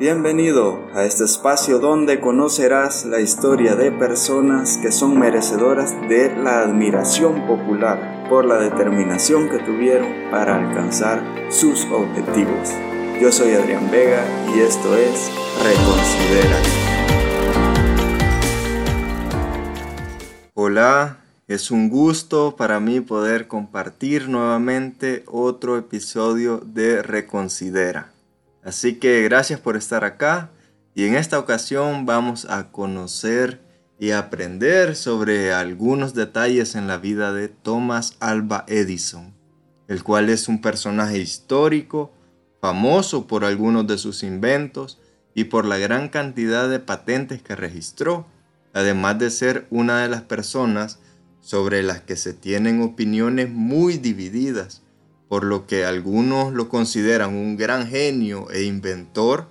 Bienvenido a este espacio donde conocerás la historia de personas que son merecedoras de la admiración popular por la determinación que tuvieron para alcanzar sus objetivos. Yo soy Adrián Vega y esto es Reconsidera. Hola, es un gusto para mí poder compartir nuevamente otro episodio de Reconsidera. Así que gracias por estar acá y en esta ocasión vamos a conocer y aprender sobre algunos detalles en la vida de Thomas Alba Edison, el cual es un personaje histórico, famoso por algunos de sus inventos y por la gran cantidad de patentes que registró, además de ser una de las personas sobre las que se tienen opiniones muy divididas por lo que algunos lo consideran un gran genio e inventor,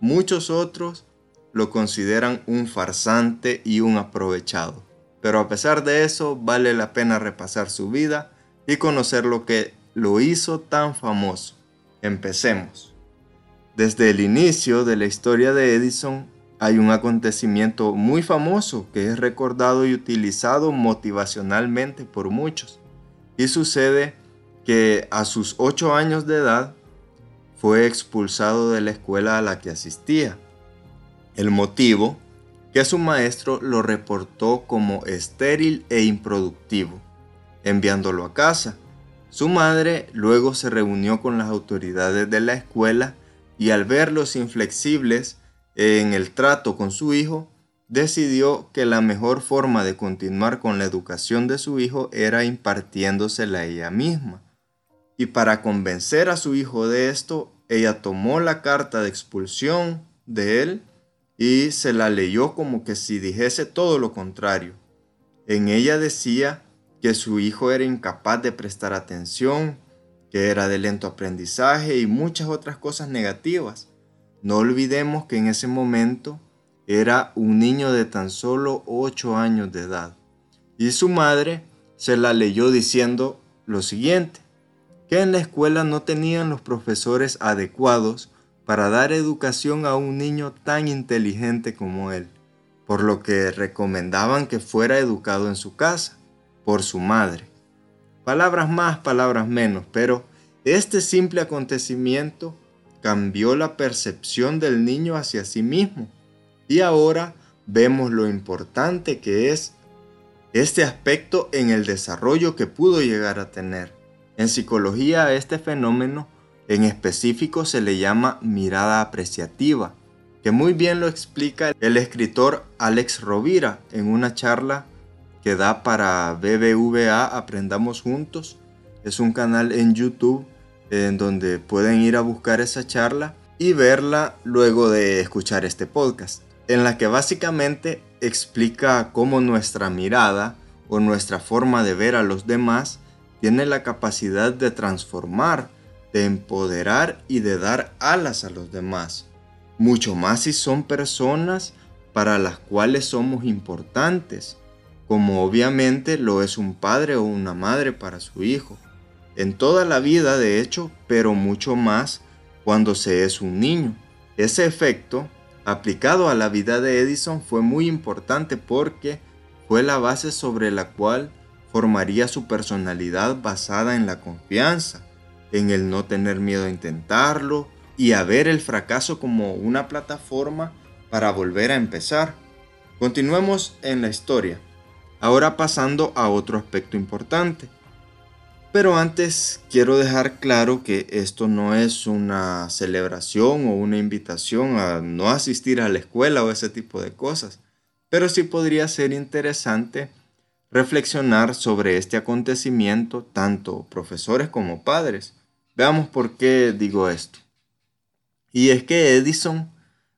muchos otros lo consideran un farsante y un aprovechado. Pero a pesar de eso, vale la pena repasar su vida y conocer lo que lo hizo tan famoso. Empecemos. Desde el inicio de la historia de Edison hay un acontecimiento muy famoso que es recordado y utilizado motivacionalmente por muchos. Y sucede que a sus ocho años de edad fue expulsado de la escuela a la que asistía. El motivo, que su maestro lo reportó como estéril e improductivo, enviándolo a casa. Su madre luego se reunió con las autoridades de la escuela y al verlos inflexibles en el trato con su hijo, decidió que la mejor forma de continuar con la educación de su hijo era impartiéndosela ella misma. Y para convencer a su hijo de esto, ella tomó la carta de expulsión de él y se la leyó como que si dijese todo lo contrario. En ella decía que su hijo era incapaz de prestar atención, que era de lento aprendizaje y muchas otras cosas negativas. No olvidemos que en ese momento era un niño de tan solo 8 años de edad. Y su madre se la leyó diciendo lo siguiente, que en la escuela no tenían los profesores adecuados para dar educación a un niño tan inteligente como él, por lo que recomendaban que fuera educado en su casa, por su madre. Palabras más, palabras menos, pero este simple acontecimiento cambió la percepción del niño hacia sí mismo y ahora vemos lo importante que es este aspecto en el desarrollo que pudo llegar a tener. En psicología este fenómeno en específico se le llama mirada apreciativa, que muy bien lo explica el escritor Alex Rovira en una charla que da para BBVA Aprendamos Juntos. Es un canal en YouTube en donde pueden ir a buscar esa charla y verla luego de escuchar este podcast, en la que básicamente explica cómo nuestra mirada o nuestra forma de ver a los demás tiene la capacidad de transformar, de empoderar y de dar alas a los demás. Mucho más si son personas para las cuales somos importantes, como obviamente lo es un padre o una madre para su hijo. En toda la vida, de hecho, pero mucho más cuando se es un niño. Ese efecto, aplicado a la vida de Edison, fue muy importante porque fue la base sobre la cual formaría su personalidad basada en la confianza, en el no tener miedo a intentarlo y a ver el fracaso como una plataforma para volver a empezar. Continuemos en la historia, ahora pasando a otro aspecto importante. Pero antes quiero dejar claro que esto no es una celebración o una invitación a no asistir a la escuela o ese tipo de cosas, pero sí podría ser interesante reflexionar sobre este acontecimiento tanto profesores como padres. Veamos por qué digo esto. Y es que Edison,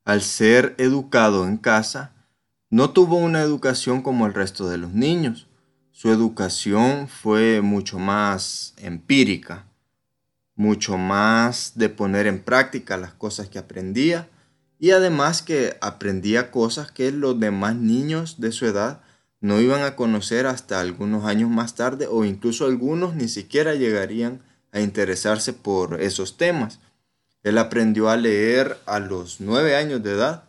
al ser educado en casa, no tuvo una educación como el resto de los niños. Su educación fue mucho más empírica, mucho más de poner en práctica las cosas que aprendía y además que aprendía cosas que los demás niños de su edad no iban a conocer hasta algunos años más tarde o incluso algunos ni siquiera llegarían a interesarse por esos temas. Él aprendió a leer a los nueve años de edad.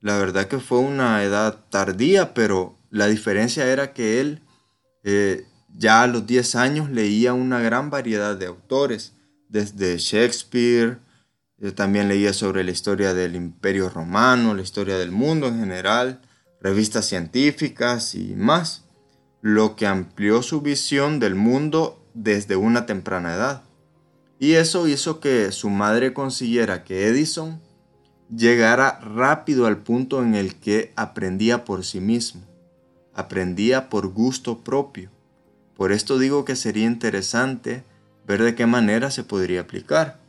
La verdad que fue una edad tardía, pero la diferencia era que él eh, ya a los 10 años leía una gran variedad de autores, desde Shakespeare, eh, también leía sobre la historia del Imperio Romano, la historia del mundo en general, revistas científicas y más, lo que amplió su visión del mundo desde una temprana edad. Y eso hizo que su madre consiguiera que Edison llegara rápido al punto en el que aprendía por sí mismo, aprendía por gusto propio. Por esto digo que sería interesante ver de qué manera se podría aplicar.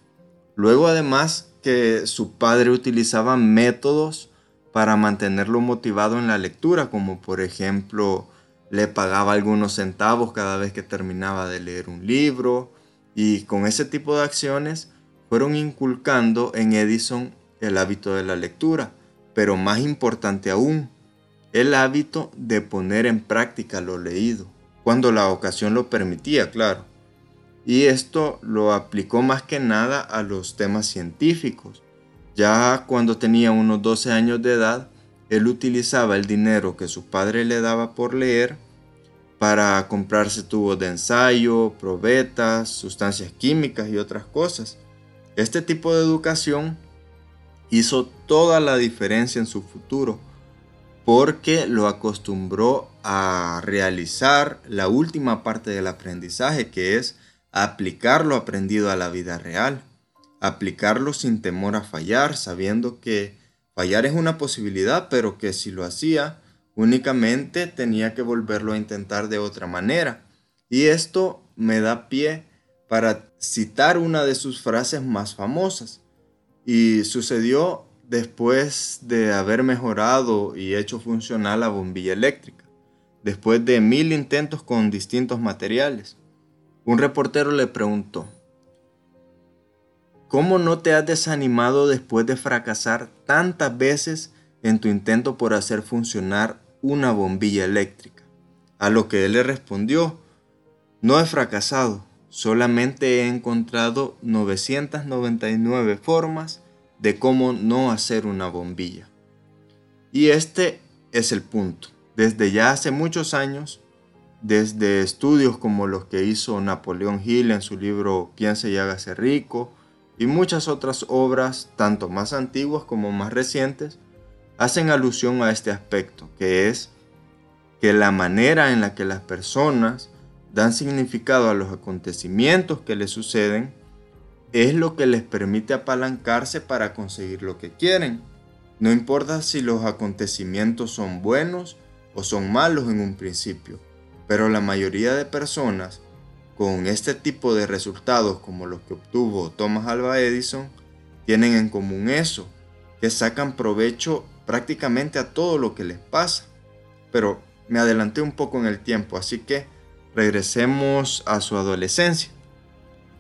Luego además que su padre utilizaba métodos para mantenerlo motivado en la lectura, como por ejemplo le pagaba algunos centavos cada vez que terminaba de leer un libro, y con ese tipo de acciones fueron inculcando en Edison el hábito de la lectura, pero más importante aún, el hábito de poner en práctica lo leído, cuando la ocasión lo permitía, claro. Y esto lo aplicó más que nada a los temas científicos. Ya cuando tenía unos 12 años de edad, él utilizaba el dinero que su padre le daba por leer para comprarse tubos de ensayo, probetas, sustancias químicas y otras cosas. Este tipo de educación hizo toda la diferencia en su futuro porque lo acostumbró a realizar la última parte del aprendizaje que es aplicar lo aprendido a la vida real, aplicarlo sin temor a fallar, sabiendo que fallar es una posibilidad, pero que si lo hacía, Únicamente tenía que volverlo a intentar de otra manera. Y esto me da pie para citar una de sus frases más famosas. Y sucedió después de haber mejorado y hecho funcionar la bombilla eléctrica, después de mil intentos con distintos materiales. Un reportero le preguntó, ¿cómo no te has desanimado después de fracasar tantas veces en tu intento por hacer funcionar una bombilla eléctrica. A lo que él le respondió, no he fracasado, solamente he encontrado 999 formas de cómo no hacer una bombilla. Y este es el punto. Desde ya hace muchos años, desde estudios como los que hizo Napoleón Hill en su libro Piense y hágase rico, y muchas otras obras, tanto más antiguas como más recientes, hacen alusión a este aspecto, que es que la manera en la que las personas dan significado a los acontecimientos que les suceden es lo que les permite apalancarse para conseguir lo que quieren. No importa si los acontecimientos son buenos o son malos en un principio, pero la mayoría de personas con este tipo de resultados como los que obtuvo Thomas Alva Edison tienen en común eso, que sacan provecho prácticamente a todo lo que les pasa. Pero me adelanté un poco en el tiempo, así que regresemos a su adolescencia,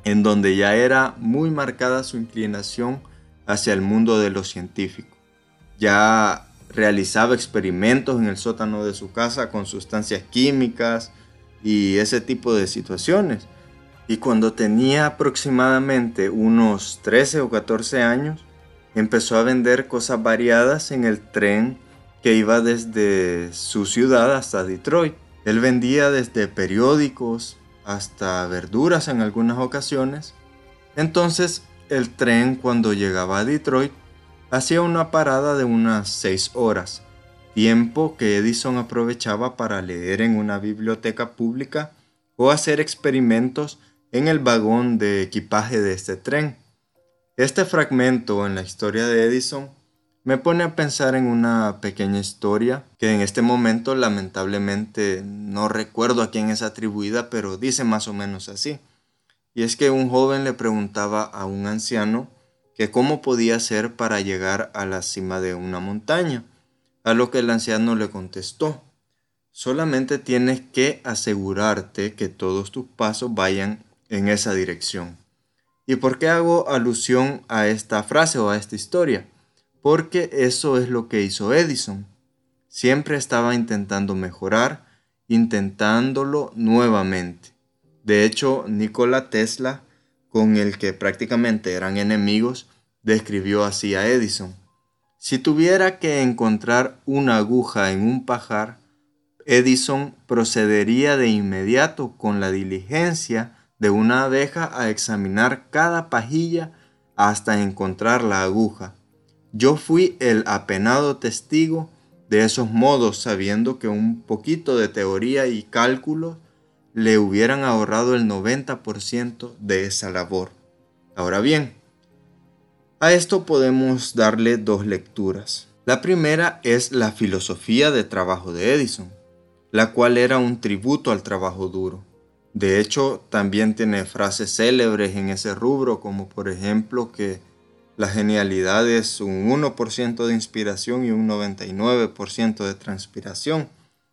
en donde ya era muy marcada su inclinación hacia el mundo de lo científico. Ya realizaba experimentos en el sótano de su casa con sustancias químicas y ese tipo de situaciones. Y cuando tenía aproximadamente unos 13 o 14 años, empezó a vender cosas variadas en el tren que iba desde su ciudad hasta Detroit. Él vendía desde periódicos hasta verduras en algunas ocasiones. Entonces el tren cuando llegaba a Detroit hacía una parada de unas 6 horas, tiempo que Edison aprovechaba para leer en una biblioteca pública o hacer experimentos en el vagón de equipaje de este tren. Este fragmento en la historia de Edison me pone a pensar en una pequeña historia que en este momento lamentablemente no recuerdo a quién es atribuida, pero dice más o menos así. Y es que un joven le preguntaba a un anciano que cómo podía hacer para llegar a la cima de una montaña, a lo que el anciano le contestó, solamente tienes que asegurarte que todos tus pasos vayan en esa dirección. ¿Y por qué hago alusión a esta frase o a esta historia? Porque eso es lo que hizo Edison. Siempre estaba intentando mejorar, intentándolo nuevamente. De hecho, Nikola Tesla con el que prácticamente eran enemigos, describió así a Edison. Si tuviera que encontrar una aguja en un pajar, Edison procedería de inmediato con la diligencia de una abeja a examinar cada pajilla hasta encontrar la aguja. Yo fui el apenado testigo de esos modos, sabiendo que un poquito de teoría y cálculo le hubieran ahorrado el 90% de esa labor. Ahora bien, a esto podemos darle dos lecturas. La primera es la filosofía de trabajo de Edison, la cual era un tributo al trabajo duro. De hecho, también tiene frases célebres en ese rubro, como por ejemplo que la genialidad es un 1% de inspiración y un 99% de transpiración,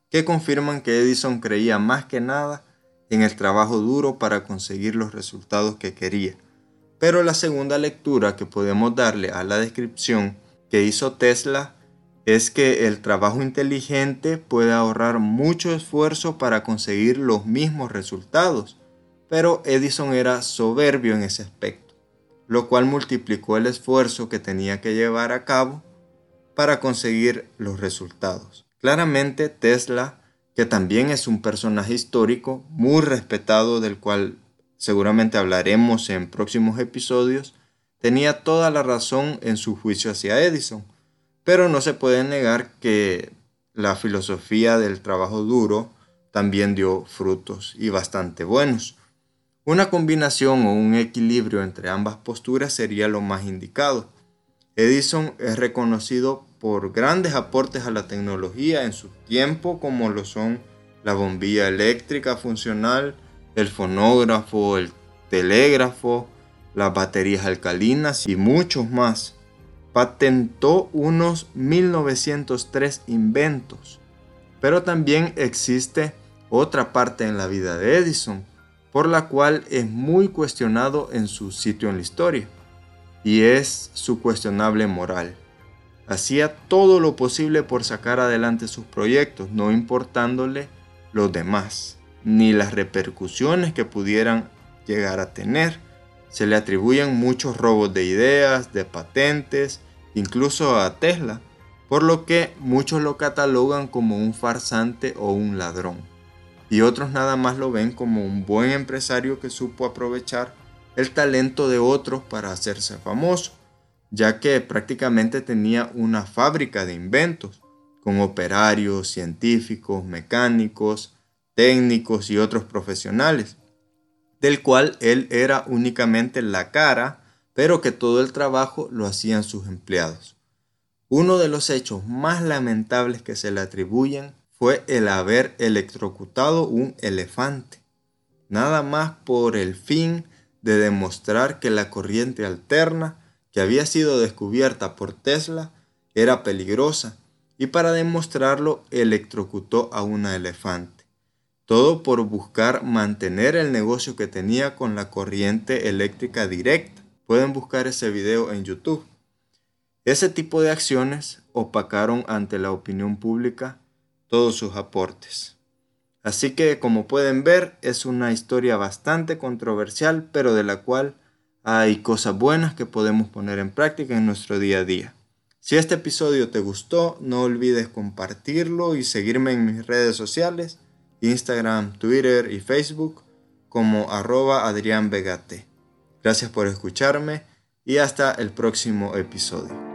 que confirman que Edison creía más que nada en el trabajo duro para conseguir los resultados que quería. Pero la segunda lectura que podemos darle a la descripción que hizo Tesla es que el trabajo inteligente puede ahorrar mucho esfuerzo para conseguir los mismos resultados, pero Edison era soberbio en ese aspecto lo cual multiplicó el esfuerzo que tenía que llevar a cabo para conseguir los resultados. Claramente Tesla, que también es un personaje histórico muy respetado del cual seguramente hablaremos en próximos episodios, tenía toda la razón en su juicio hacia Edison, pero no se puede negar que la filosofía del trabajo duro también dio frutos y bastante buenos. Una combinación o un equilibrio entre ambas posturas sería lo más indicado. Edison es reconocido por grandes aportes a la tecnología en su tiempo como lo son la bombilla eléctrica funcional, el fonógrafo, el telégrafo, las baterías alcalinas y muchos más. Patentó unos 1903 inventos. Pero también existe otra parte en la vida de Edison por la cual es muy cuestionado en su sitio en la historia, y es su cuestionable moral. Hacía todo lo posible por sacar adelante sus proyectos, no importándole los demás, ni las repercusiones que pudieran llegar a tener. Se le atribuyen muchos robos de ideas, de patentes, incluso a Tesla, por lo que muchos lo catalogan como un farsante o un ladrón y otros nada más lo ven como un buen empresario que supo aprovechar el talento de otros para hacerse famoso, ya que prácticamente tenía una fábrica de inventos, con operarios, científicos, mecánicos, técnicos y otros profesionales, del cual él era únicamente la cara, pero que todo el trabajo lo hacían sus empleados. Uno de los hechos más lamentables que se le atribuyen fue el haber electrocutado un elefante, nada más por el fin de demostrar que la corriente alterna que había sido descubierta por Tesla era peligrosa y para demostrarlo electrocutó a una elefante. Todo por buscar mantener el negocio que tenía con la corriente eléctrica directa. Pueden buscar ese video en YouTube. Ese tipo de acciones opacaron ante la opinión pública todos sus aportes. Así que como pueden ver es una historia bastante controversial pero de la cual hay cosas buenas que podemos poner en práctica en nuestro día a día. Si este episodio te gustó, no olvides compartirlo y seguirme en mis redes sociales, Instagram, Twitter y Facebook como arroba Adrián Gracias por escucharme y hasta el próximo episodio.